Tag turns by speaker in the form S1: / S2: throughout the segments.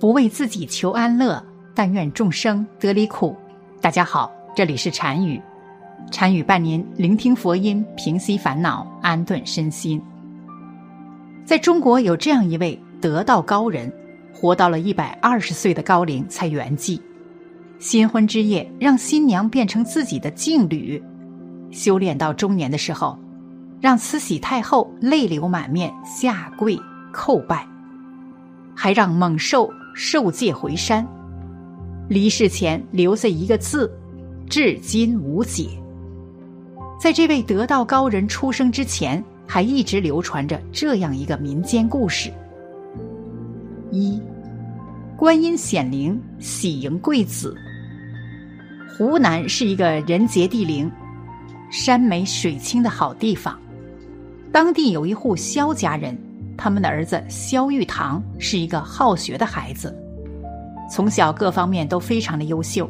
S1: 不为自己求安乐，但愿众生得离苦。大家好，这里是禅语，禅语伴您聆听佛音，平息烦恼，安顿身心。在中国有这样一位得道高人，活到了一百二十岁的高龄才圆寂。新婚之夜，让新娘变成自己的净侣，修炼到中年的时候，让慈禧太后泪流满面下跪叩拜，还让猛兽受戒回山。离世前留下一个字，至今无解。在这位得道高人出生之前，还一直流传着这样一个民间故事：一，观音显灵，喜迎贵子。湖南是一个人杰地灵、山美水清的好地方。当地有一户萧家人，他们的儿子萧玉堂是一个好学的孩子，从小各方面都非常的优秀。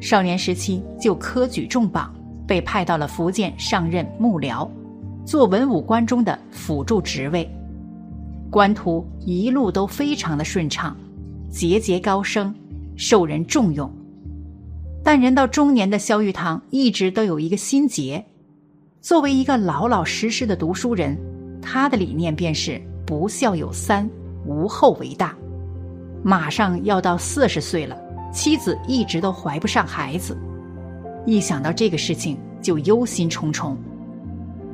S1: 少年时期就科举中榜，被派到了福建上任幕僚，做文武官中的辅助职位。官途一路都非常的顺畅，节节高升，受人重用。但人到中年的萧玉堂一直都有一个心结，作为一个老老实实的读书人，他的理念便是不孝有三，无后为大。马上要到四十岁了，妻子一直都怀不上孩子，一想到这个事情就忧心忡忡。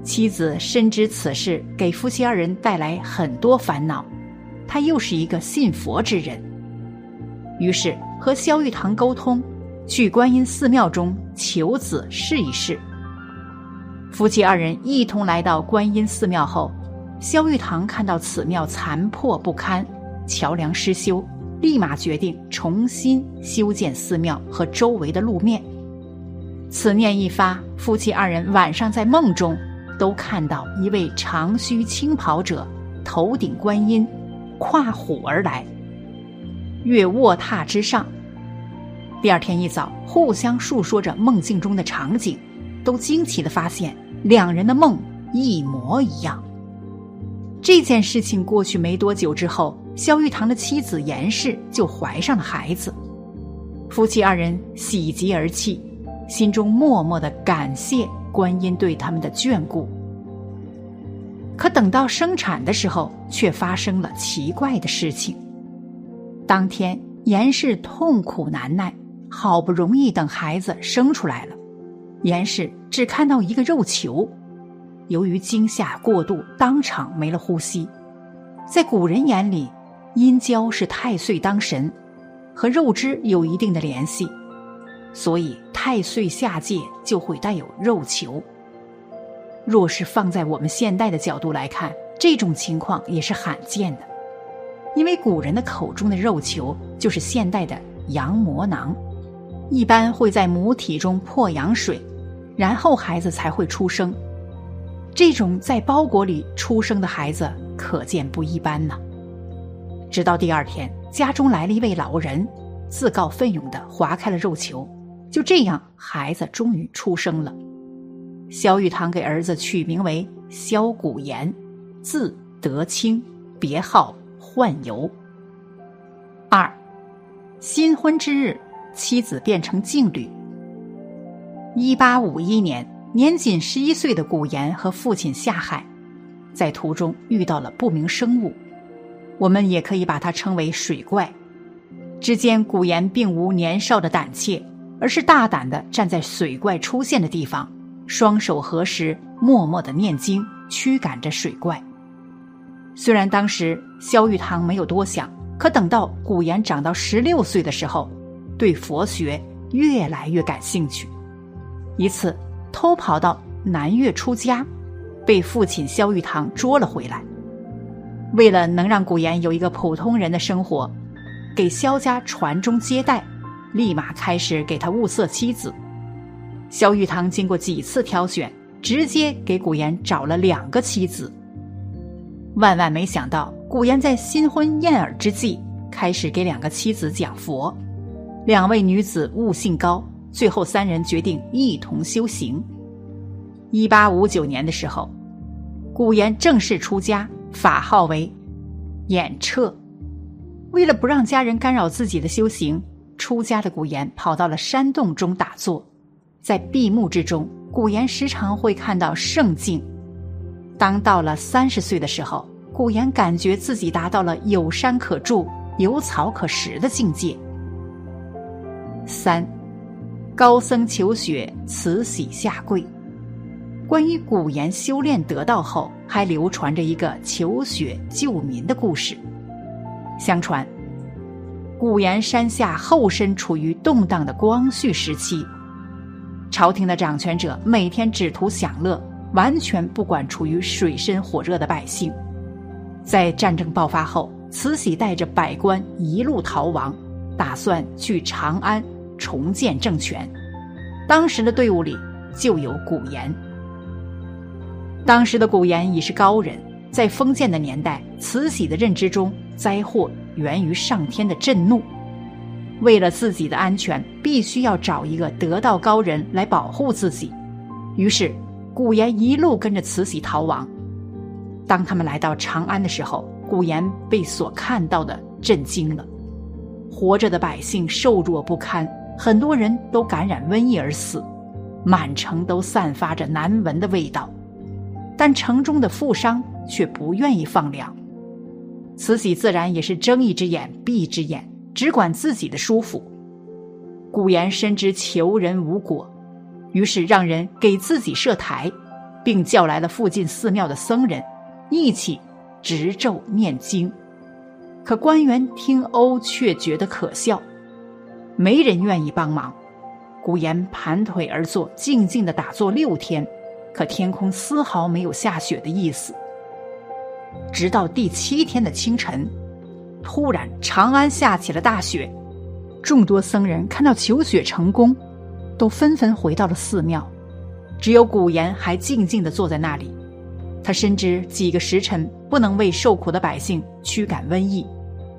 S1: 妻子深知此事给夫妻二人带来很多烦恼，他又是一个信佛之人，于是和萧玉堂沟通。去观音寺庙中求子试一试。夫妻二人一同来到观音寺庙后，萧玉堂看到此庙残破不堪，桥梁失修，立马决定重新修建寺庙和周围的路面。此念一发，夫妻二人晚上在梦中都看到一位长须青袍者，头顶观音，跨虎而来，跃卧榻之上。第二天一早，互相述说着梦境中的场景，都惊奇的发现两人的梦一模一样。这件事情过去没多久之后，萧玉堂的妻子严氏就怀上了孩子，夫妻二人喜极而泣，心中默默的感谢观音对他们的眷顾。可等到生产的时候，却发生了奇怪的事情。当天，严氏痛苦难耐。好不容易等孩子生出来了，严氏只看到一个肉球，由于惊吓过度，当场没了呼吸。在古人眼里，阴交是太岁当神，和肉汁有一定的联系，所以太岁下界就会带有肉球。若是放在我们现代的角度来看，这种情况也是罕见的，因为古人的口中的肉球就是现代的羊膜囊。一般会在母体中破羊水，然后孩子才会出生。这种在包裹里出生的孩子，可见不一般呢。直到第二天，家中来了一位老人，自告奋勇的划开了肉球，就这样，孩子终于出生了。萧玉堂给儿子取名为萧古言，字德清，别号幻游。二，新婚之日。妻子变成净侣。一八五一年，年仅十一岁的古岩和父亲下海，在途中遇到了不明生物，我们也可以把它称为水怪。只见古岩并无年少的胆怯，而是大胆的站在水怪出现的地方，双手合十，默默的念经，驱赶着水怪。虽然当时萧玉堂没有多想，可等到古岩长到十六岁的时候。对佛学越来越感兴趣，一次偷跑到南岳出家，被父亲萧玉堂捉了回来。为了能让古岩有一个普通人的生活，给萧家传宗接代，立马开始给他物色妻子。萧玉堂经过几次挑选，直接给古岩找了两个妻子。万万没想到，古岩在新婚燕尔之际，开始给两个妻子讲佛。两位女子悟性高，最后三人决定一同修行。一八五九年的时候，古言正式出家，法号为演彻。为了不让家人干扰自己的修行，出家的古岩跑到了山洞中打坐。在闭目之中，古岩时常会看到圣境。当到了三十岁的时候，古岩感觉自己达到了有山可住、有草可食的境界。三，高僧求雪，慈禧下跪。关于古岩修炼得道后，还流传着一个求雪救民的故事。相传，古岩山下后身处于动荡的光绪时期，朝廷的掌权者每天只图享乐，完全不管处于水深火热的百姓。在战争爆发后，慈禧带着百官一路逃亡，打算去长安重建政权。当时的队伍里就有古岩。当时的古岩已是高人，在封建的年代，慈禧的认知中，灾祸源于上天的震怒。为了自己的安全，必须要找一个得道高人来保护自己。于是，古岩一路跟着慈禧逃亡。当他们来到长安的时候，古岩被所看到的震惊了：活着的百姓瘦弱不堪，很多人都感染瘟疫而死，满城都散发着难闻的味道。但城中的富商却不愿意放粮，慈禧自然也是睁一只眼闭一只眼，只管自己的舒服。古岩深知求人无果，于是让人给自己设台，并叫来了附近寺庙的僧人，一起执咒念经。可官员听欧却觉得可笑，没人愿意帮忙。古岩盘腿而坐，静静的打坐六天。可天空丝毫没有下雪的意思。直到第七天的清晨，突然长安下起了大雪，众多僧人看到求雪成功，都纷纷回到了寺庙，只有古岩还静静的坐在那里。他深知几个时辰不能为受苦的百姓驱赶瘟疫，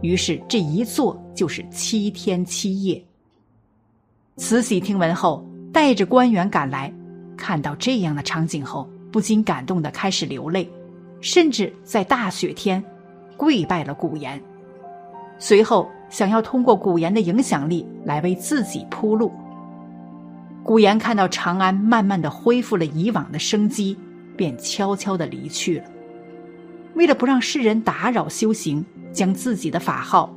S1: 于是这一坐就是七天七夜。慈禧听闻后，带着官员赶来。看到这样的场景后，不禁感动的开始流泪，甚至在大雪天跪拜了古岩。随后想要通过古岩的影响力来为自己铺路。古岩看到长安慢慢的恢复了以往的生机，便悄悄的离去了。为了不让世人打扰修行，将自己的法号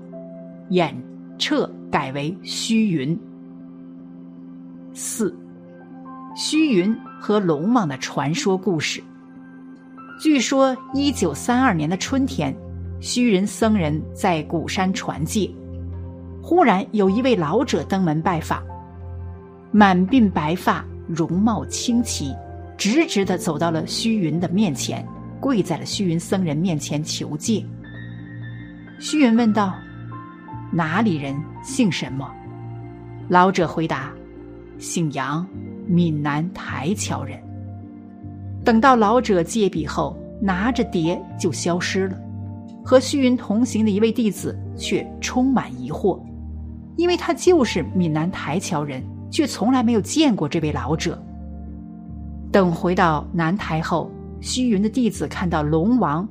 S1: 演彻改为虚云。四。虚云和龙王的传说故事。据说，一九三二年的春天，虚云僧人在古山传戒，忽然有一位老者登门拜访，满鬓白发，容貌清奇，直直的走到了虚云的面前，跪在了虚云僧人面前求戒。虚云问道：“哪里人？姓什么？”老者回答：“姓杨。”闽南台桥人。等到老者借笔后，拿着碟就消失了。和虚云同行的一位弟子却充满疑惑，因为他就是闽南台桥人，却从来没有见过这位老者。等回到南台后，虚云的弟子看到龙王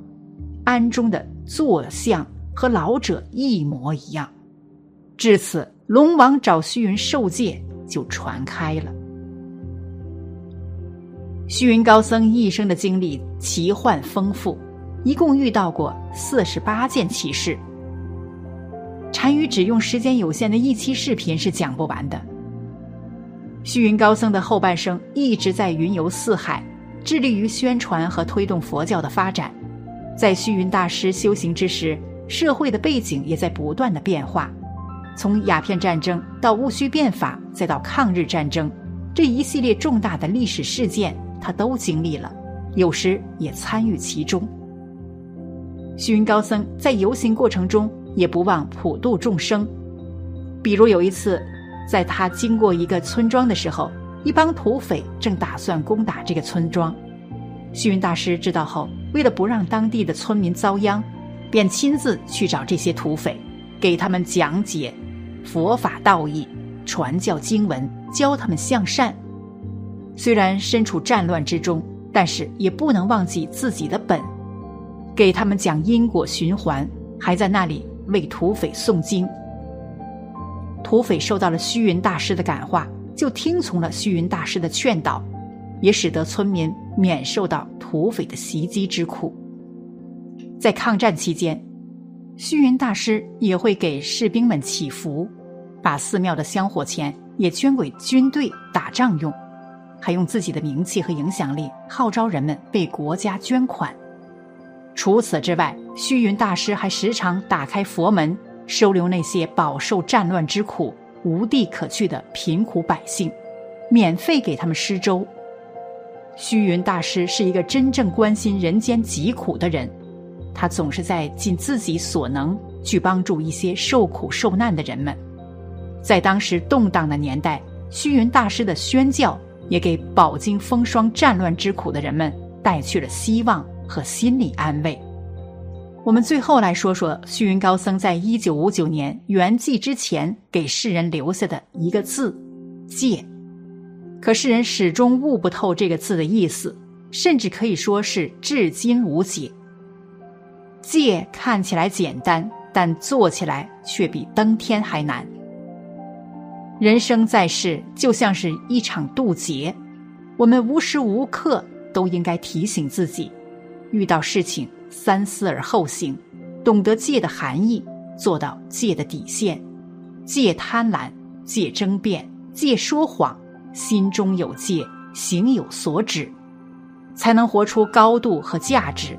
S1: 庵中的坐像和老者一模一样，至此龙王找虚云受戒就传开了。虚云高僧一生的经历奇幻丰富，一共遇到过四十八件奇事。单于只用时间有限的一期视频是讲不完的。虚云高僧的后半生一直在云游四海，致力于宣传和推动佛教的发展。在虚云大师修行之时，社会的背景也在不断的变化，从鸦片战争到戊戌变法，再到抗日战争，这一系列重大的历史事件。他都经历了，有时也参与其中。虚云高僧在游行过程中也不忘普度众生，比如有一次，在他经过一个村庄的时候，一帮土匪正打算攻打这个村庄。虚云大师知道后，为了不让当地的村民遭殃，便亲自去找这些土匪，给他们讲解佛法道义，传教经文，教他们向善。虽然身处战乱之中，但是也不能忘记自己的本，给他们讲因果循环，还在那里为土匪诵经。土匪受到了虚云大师的感化，就听从了虚云大师的劝导，也使得村民免受到土匪的袭击之苦。在抗战期间，虚云大师也会给士兵们祈福，把寺庙的香火钱也捐给军队打仗用，还用自己的名气和影响力号召人们为国家捐款。除此之外，虚云大师还时常打开佛门。收留那些饱受战乱之苦、无地可去的贫苦百姓，免费给他们施粥。虚云大师是一个真正关心人间疾苦的人，他总是在尽自己所能去帮助一些受苦受难的人们。在当时动荡的年代，虚云大师的宣教也给饱经风霜战乱之苦的人们带去了希望和心理安慰。我们最后来说说虚云高僧在一九五九年圆寂之前给世人留下的一个字“戒”，可世人始终悟不透这个字的意思，甚至可以说是至今无解。戒看起来简单，但做起来却比登天还难。人生在世就像是一场渡劫，我们无时无刻都应该提醒自己，遇到事情。三思而后行，懂得戒的含义，做到戒的底线，戒贪婪，戒争辩，戒说谎，心中有戒，行有所止，才能活出高度和价值，